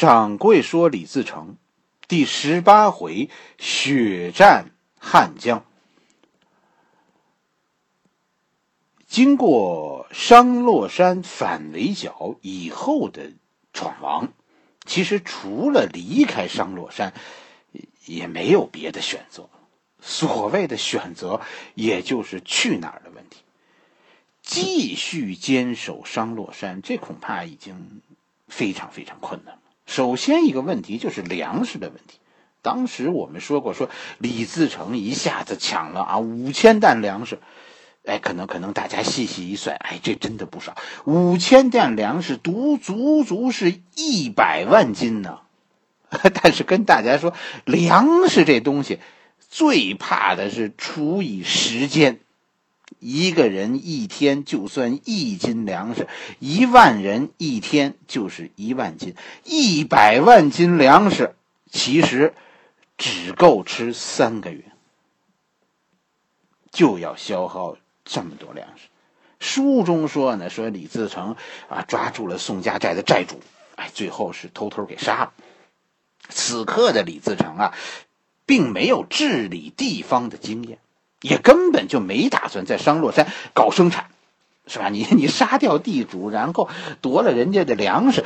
掌柜说李自成，第十八回血战汉江。经过商洛山反围剿以后的闯王，其实除了离开商洛山，也没有别的选择。所谓的选择，也就是去哪儿的问题。继续坚守商洛山，这恐怕已经非常非常困难。首先一个问题就是粮食的问题。当时我们说过，说李自成一下子抢了啊五千担粮食，哎，可能可能大家细细一算，哎，这真的不少。五千担粮食，足足足是一百万斤呢。但是跟大家说，粮食这东西最怕的是除以时间。一个人一天就算一斤粮食，一万人一天就是一万斤，一百万斤粮食其实只够吃三个月，就要消耗这么多粮食。书中说呢，说李自成啊抓住了宋家寨的寨主，哎，最后是偷偷给杀了。此刻的李自成啊，并没有治理地方的经验。也根本就没打算在商洛山搞生产，是吧？你你杀掉地主，然后夺了人家的粮食，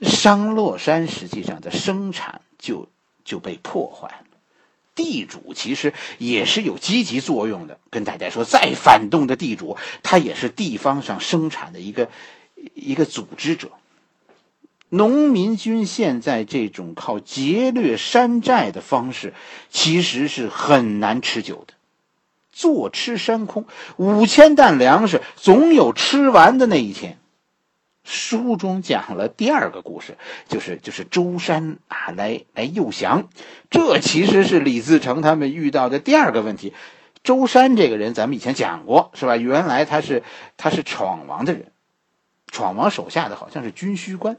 商洛山实际上的生产就就被破坏了。地主其实也是有积极作用的。跟大家说，再反动的地主，他也是地方上生产的一个一个组织者。农民军现在这种靠劫掠山寨的方式，其实是很难持久的。坐吃山空，五千担粮食总有吃完的那一天。书中讲了第二个故事，就是就是舟山啊来来诱降，这其实是李自成他们遇到的第二个问题。舟山这个人，咱们以前讲过是吧？原来他是他是闯王的人，闯王手下的好像是军需官，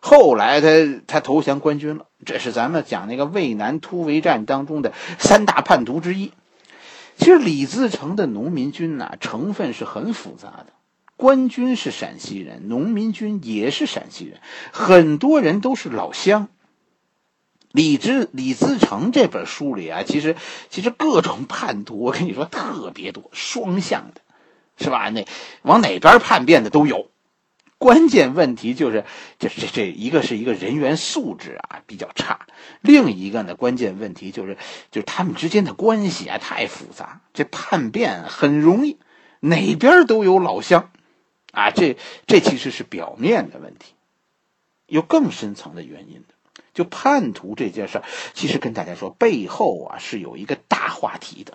后来他他投降官军了。这是咱们讲那个渭南突围战当中的三大叛徒之一。其实李自成的农民军呐，成分是很复杂的。官军是陕西人，农民军也是陕西人，很多人都是老乡。李自李自成这本书里啊，其实其实各种叛徒，我跟你说特别多，双向的，是吧？那往哪边叛变的都有。关键问题就是，这这这一个是一个人员素质啊比较差，另一个呢关键问题就是，就是他们之间的关系啊太复杂，这叛变很容易，哪边都有老乡，啊，这这其实是表面的问题，有更深层的原因的。就叛徒这件事其实跟大家说，背后啊是有一个大话题的。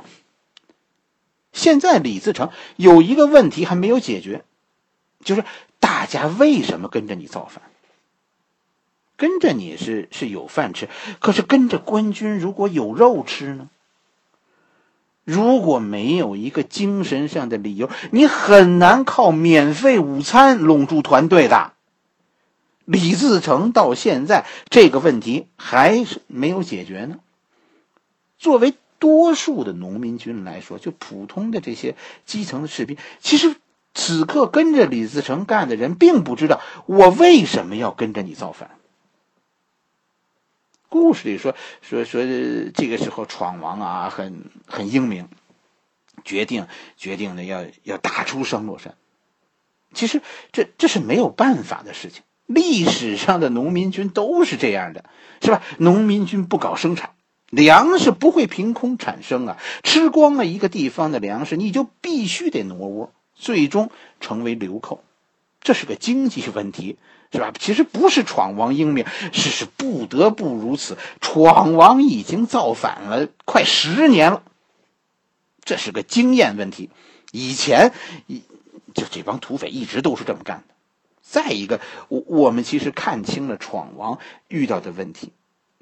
现在李自成有一个问题还没有解决，就是。大家为什么跟着你造反？跟着你是是有饭吃，可是跟着官军如果有肉吃呢？如果没有一个精神上的理由，你很难靠免费午餐拢住团队的。李自成到现在这个问题还是没有解决呢。作为多数的农民军来说，就普通的这些基层的士兵，其实。此刻跟着李自成干的人，并不知道我为什么要跟着你造反。故事里说说说，这个时候闯王啊，很很英明，决定决定的要要打出商洛山。其实这这是没有办法的事情，历史上的农民军都是这样的，是吧？农民军不搞生产，粮食不会凭空产生啊！吃光了一个地方的粮食，你就必须得挪窝。最终成为流寇，这是个经济问题，是吧？其实不是闯王英明，是是不得不如此。闯王已经造反了快十年了，这是个经验问题。以前，就这帮土匪一直都是这么干的。再一个，我我们其实看清了闯王遇到的问题，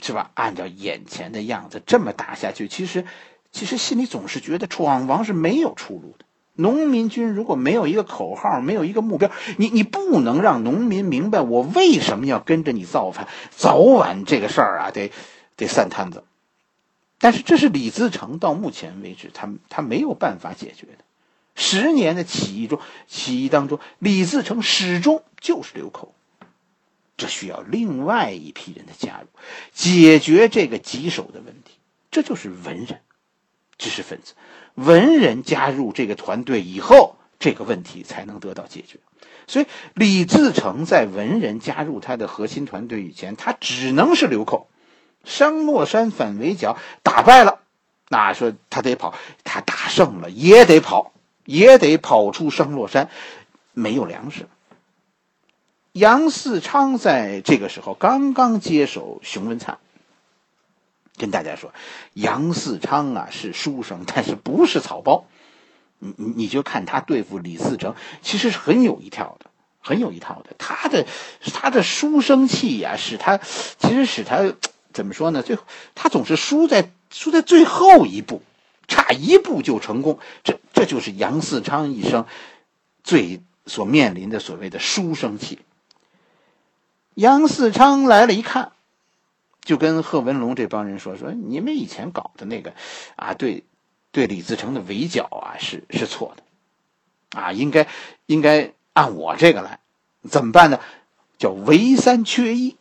是吧？按照眼前的样子这么打下去，其实其实心里总是觉得闯王是没有出路的。农民军如果没有一个口号，没有一个目标，你你不能让农民明白我为什么要跟着你造反，早晚这个事儿啊，得得散摊子。但是这是李自成到目前为止，他他没有办法解决的。十年的起义中，起义当中，李自成始终就是流寇。这需要另外一批人的加入，解决这个棘手的问题。这就是文人，知识分子，文人加入这个团队以后，这个问题才能得到解决。所以，李自成在文人加入他的核心团队以前，他只能是流寇。商洛山反围剿打败了，那说他得跑，他打胜了也得跑，也得跑出商洛山，没有粮食。杨嗣昌在这个时候刚刚接手熊文灿，跟大家说，杨嗣昌啊是书生，但是不是草包。你你你就看他对付李自成，其实是很有一套的，很有一套的。他的他的书生气呀，使他其实使他怎么说呢？最后他总是输在输在最后一步，差一步就成功。这这就是杨嗣昌一生最所面临的所谓的书生气。杨嗣昌来了，一看，就跟贺文龙这帮人说：“说你们以前搞的那个，啊，对，对李自成的围剿啊，是是错的，啊，应该应该按我这个来，怎么办呢？叫围三缺一。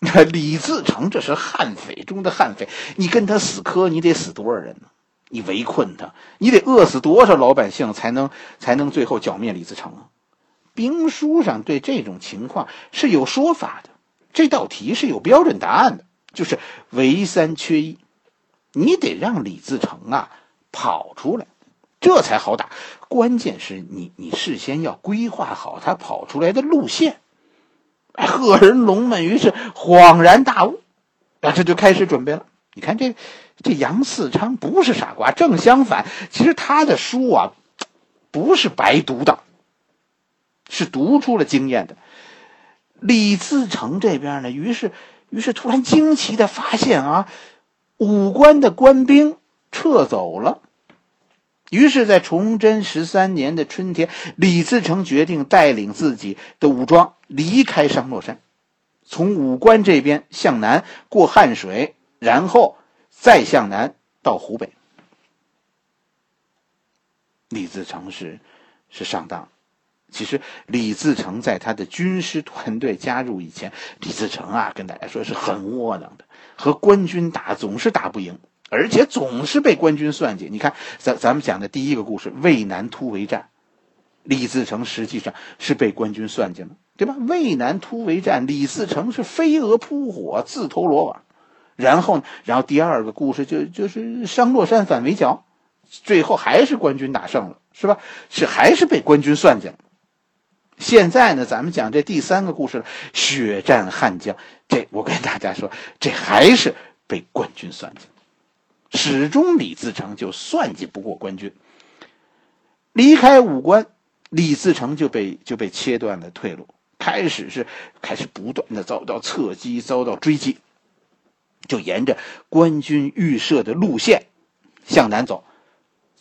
李自成这是悍匪中的悍匪，你跟他死磕，你得死多少人呢？你围困他，你得饿死多少老百姓才能才能最后剿灭李自成？”兵书上对这种情况是有说法的，这道题是有标准答案的，就是唯三缺一，你得让李自成啊跑出来，这才好打。关键是你你事先要规划好他跑出来的路线。贺人龙们于是恍然大悟，啊，这就开始准备了。你看这这杨嗣昌不是傻瓜，正相反，其实他的书啊不是白读的。是读出了经验的，李自成这边呢，于是，于是突然惊奇的发现啊，武关的官兵撤走了。于是，在崇祯十三年的春天，李自成决定带领自己的武装离开商洛山，从武关这边向南过汉水，然后再向南到湖北。李自成是是上当。其实李自成在他的军师团队加入以前，李自成啊，跟大家说是很窝囊的，和官军打总是打不赢，而且总是被官军算计。你看，咱咱们讲的第一个故事渭南突围战，李自成实际上是被官军算计了，对吧？渭南突围战，李自成是飞蛾扑火，自投罗网。然后，然后第二个故事就就是商洛山反围剿，最后还是官军打胜了，是吧？是还是被官军算计了。现在呢，咱们讲这第三个故事血战汉江。这我跟大家说，这还是被官军算计，始终李自成就算计不过官军。离开武关，李自成就被就被切断了退路，开始是开始不断的遭到侧击，遭到追击，就沿着官军预设的路线向南走，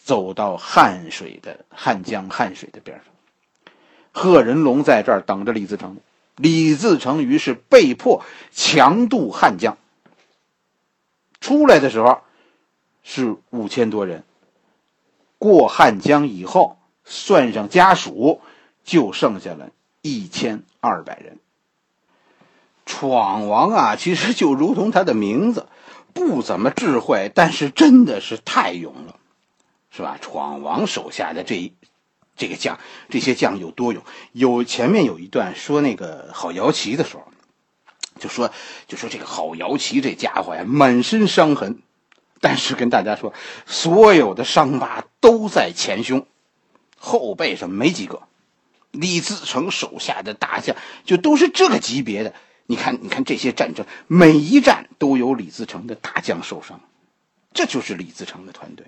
走到汉水的汉江汉水的边上。贺人龙在这儿等着李自成，李自成于是被迫强渡汉江。出来的时候是五千多人，过汉江以后，算上家属，就剩下了一千二百人。闯王啊，其实就如同他的名字，不怎么智慧，但是真的是太勇了，是吧？闯王手下的这一。这个将，这些将有多勇？有前面有一段说那个郝瑶旗的时候，就说就说这个郝瑶旗这家伙呀，满身伤痕，但是跟大家说，所有的伤疤都在前胸，后背上没几个。李自成手下的大将就都是这个级别的。你看，你看这些战争，每一战都有李自成的大将受伤，这就是李自成的团队。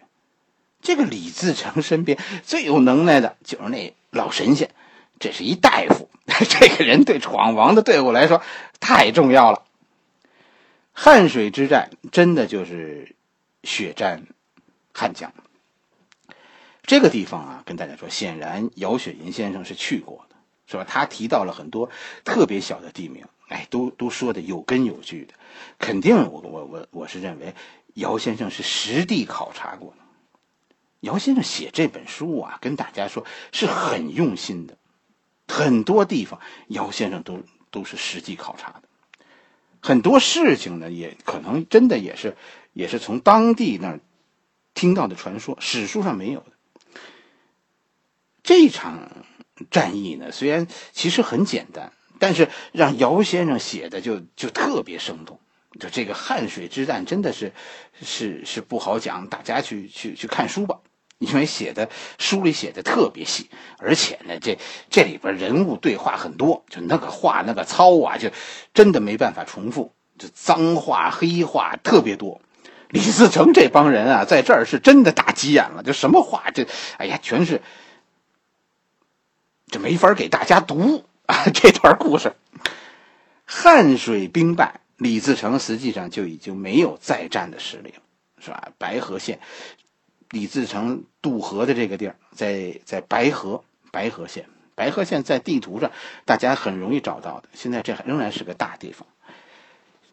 这个李自成身边最有能耐的就是那老神仙，这是一大夫。这个人对闯王的队伍来说太重要了。汉水之战真的就是血战汉江。这个地方啊，跟大家说，显然姚雪银先生是去过的，是吧？他提到了很多特别小的地名，哎，都都说的有根有据的，肯定我我我我是认为姚先生是实地考察过的。姚先生写这本书啊，跟大家说是很用心的，很多地方姚先生都都是实际考察的。很多事情呢，也可能真的也是也是从当地那儿听到的传说，史书上没有的。这场战役呢，虽然其实很简单，但是让姚先生写的就就特别生动。就这个汉水之战，真的是是是不好讲，大家去去去看书吧，因为写的书里写的特别细，而且呢，这这里边人物对话很多，就那个话那个操啊，就真的没办法重复，就脏话黑话特别多。李自成这帮人啊，在这儿是真的打急眼了，就什么话，这哎呀，全是。这没法给大家读啊！这段故事，汉水兵败，李自成实际上就已经没有再战的实力了，是吧？白河县，李自成渡河的这个地儿，在在白河，白河县，白河县在地图上大家很容易找到的。现在这仍然是个大地方，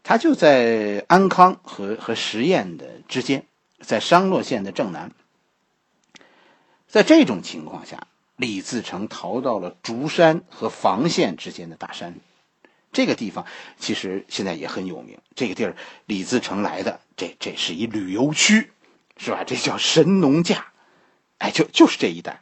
它就在安康和和十堰的之间，在商洛县的正南。在这种情况下。李自成逃到了竹山和房县之间的大山，这个地方其实现在也很有名。这个地儿李自成来的，这这是一旅游区，是吧？这叫神农架，哎，就就是这一带。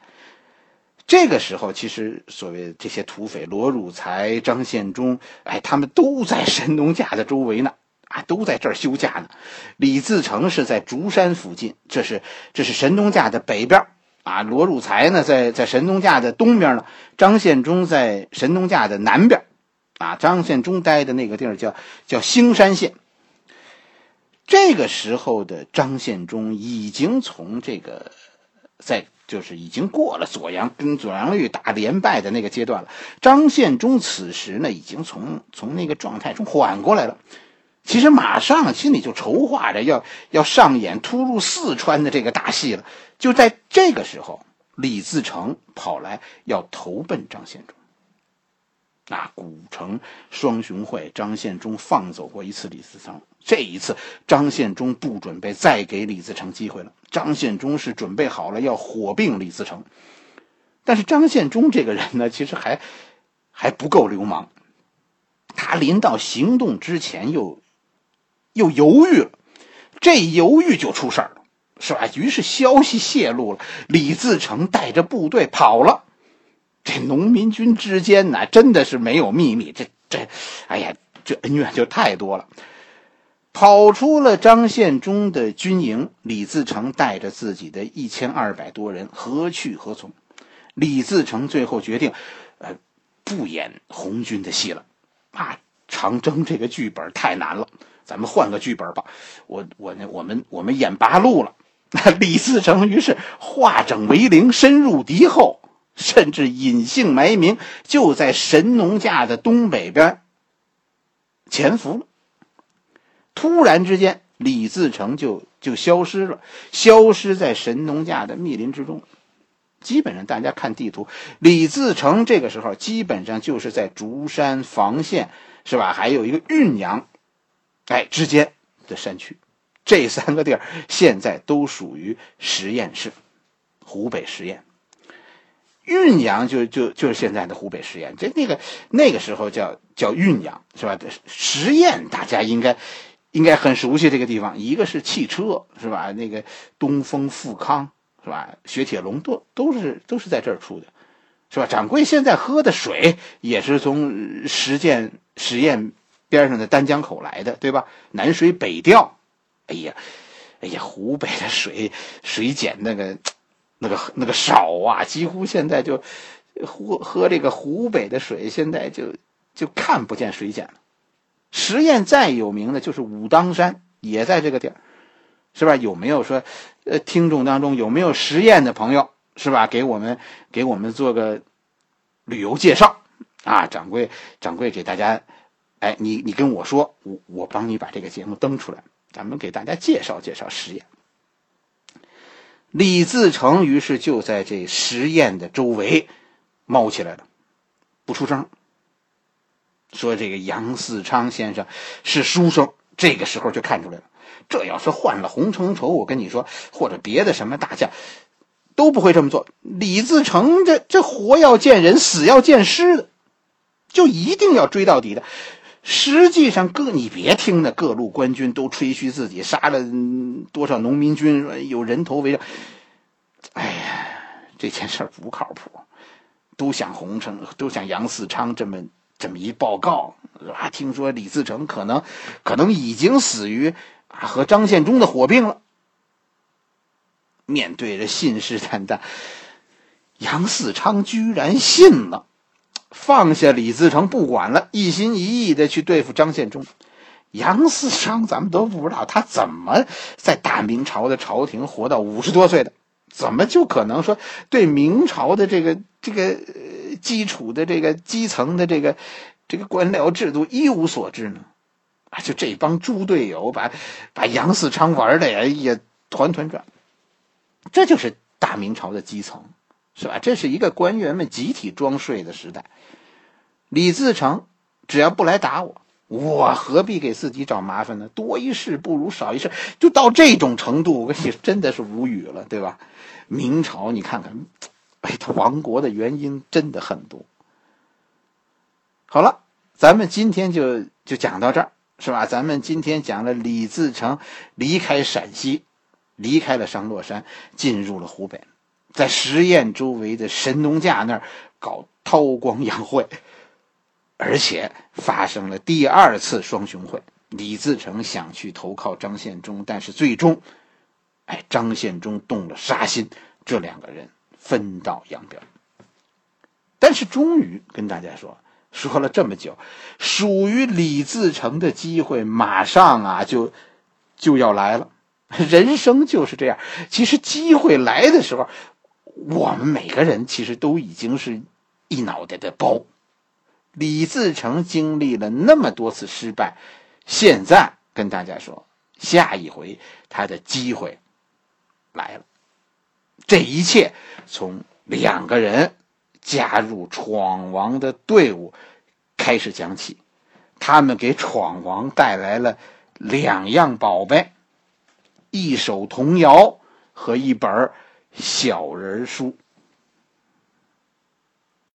这个时候，其实所谓这些土匪罗汝才、张献忠，哎，他们都在神农架的周围呢，啊，都在这儿休假呢。李自成是在竹山附近，这是这是神农架的北边。啊，罗汝才呢，在在神农架的东边呢，张献忠在神农架的南边，啊，张献忠待的那个地儿叫叫兴山县。这个时候的张献忠已经从这个，在就是已经过了左阳跟左阳玉打连败的那个阶段了。张献忠此时呢，已经从从那个状态中缓过来了。其实马上心里就筹划着要要上演突入四川的这个大戏了。就在这个时候，李自成跑来要投奔张献忠。那古城双雄会，张献忠放走过一次李自成，这一次张献忠不准备再给李自成机会了。张献忠是准备好了要火并李自成，但是张献忠这个人呢，其实还还不够流氓。他临到行动之前又。又犹豫了，这犹豫就出事儿了，是吧？于是消息泄露了，李自成带着部队跑了。这农民军之间呢，真的是没有秘密。这这，哎呀，这恩怨就太多了。跑出了张献忠的军营，李自成带着自己的一千二百多人何去何从？李自成最后决定，呃，不演红军的戏了。啊，长征这个剧本太难了。咱们换个剧本吧，我我呢，我们我们演八路了。李自成于是化整为零，深入敌后，甚至隐姓埋名，就在神农架的东北边潜伏了。突然之间，李自成就就消失了，消失在神农架的密林之中。基本上，大家看地图，李自成这个时候基本上就是在竹山房县，是吧？还有一个运阳。哎，之间的山区，这三个地儿现在都属于十堰市，湖北十堰。运阳就就就是现在的湖北十堰，这那个那个时候叫叫运阳是吧？十堰大家应该应该很熟悉这个地方，一个是汽车是吧？那个东风富康是吧？雪铁龙都都是都是在这儿出的，是吧？掌柜现在喝的水也是从十涧十堰。边上的丹江口来的，对吧？南水北调，哎呀，哎呀，湖北的水水碱那个那个那个少啊，几乎现在就喝喝这个湖北的水，现在就就看不见水碱了。十堰再有名的就是武当山，也在这个地儿，是吧？有没有说呃，听众当中有没有十堰的朋友，是吧？给我们给我们做个旅游介绍啊，掌柜掌柜给大家。哎，你你跟我说，我我帮你把这个节目登出来，咱们给大家介绍介绍实验。李自成于是就在这实验的周围猫起来了，不出声。说这个杨嗣昌先生是书生，这个时候就看出来了。这要是换了洪承畴，我跟你说，或者别的什么大将，都不会这么做。李自成这这活要见人，死要见尸的。就一定要追到底的。实际上，各你别听那各路官军都吹嘘自己杀了多少农民军，有人头围绕。哎呀，这件事不靠谱，都像洪承，都像杨嗣昌这么这么一报告，啊，听说李自成可能可能已经死于啊和张献忠的火并了。面对着信誓旦旦，杨嗣昌居然信了。放下李自成不管了，一心一意的去对付张献忠。杨嗣昌，咱们都不知道他怎么在大明朝的朝廷活到五十多岁的，怎么就可能说对明朝的这个这个基础的这个基层的这个这个官僚制度一无所知呢？啊，就这帮猪队友把把杨嗣昌玩的呀也团团转。这就是大明朝的基层。是吧？这是一个官员们集体装睡的时代。李自成只要不来打我，我何必给自己找麻烦呢？多一事不如少一事，就到这种程度，我跟你真的是无语了，对吧？明朝你看看，哎，他亡国的原因真的很多。好了，咱们今天就就讲到这儿，是吧？咱们今天讲了李自成离开陕西，离开了商洛山，进入了湖北。在十堰周围的神农架那儿搞韬光养晦，而且发生了第二次双雄会。李自成想去投靠张献忠，但是最终，哎，张献忠动了杀心，这两个人分道扬镳。但是终于跟大家说，说了这么久，属于李自成的机会马上啊就就要来了。人生就是这样，其实机会来的时候。我们每个人其实都已经是一脑袋的包。李自成经历了那么多次失败，现在跟大家说，下一回他的机会来了。这一切从两个人加入闯王的队伍开始讲起。他们给闯王带来了两样宝贝：一首童谣和一本小人书。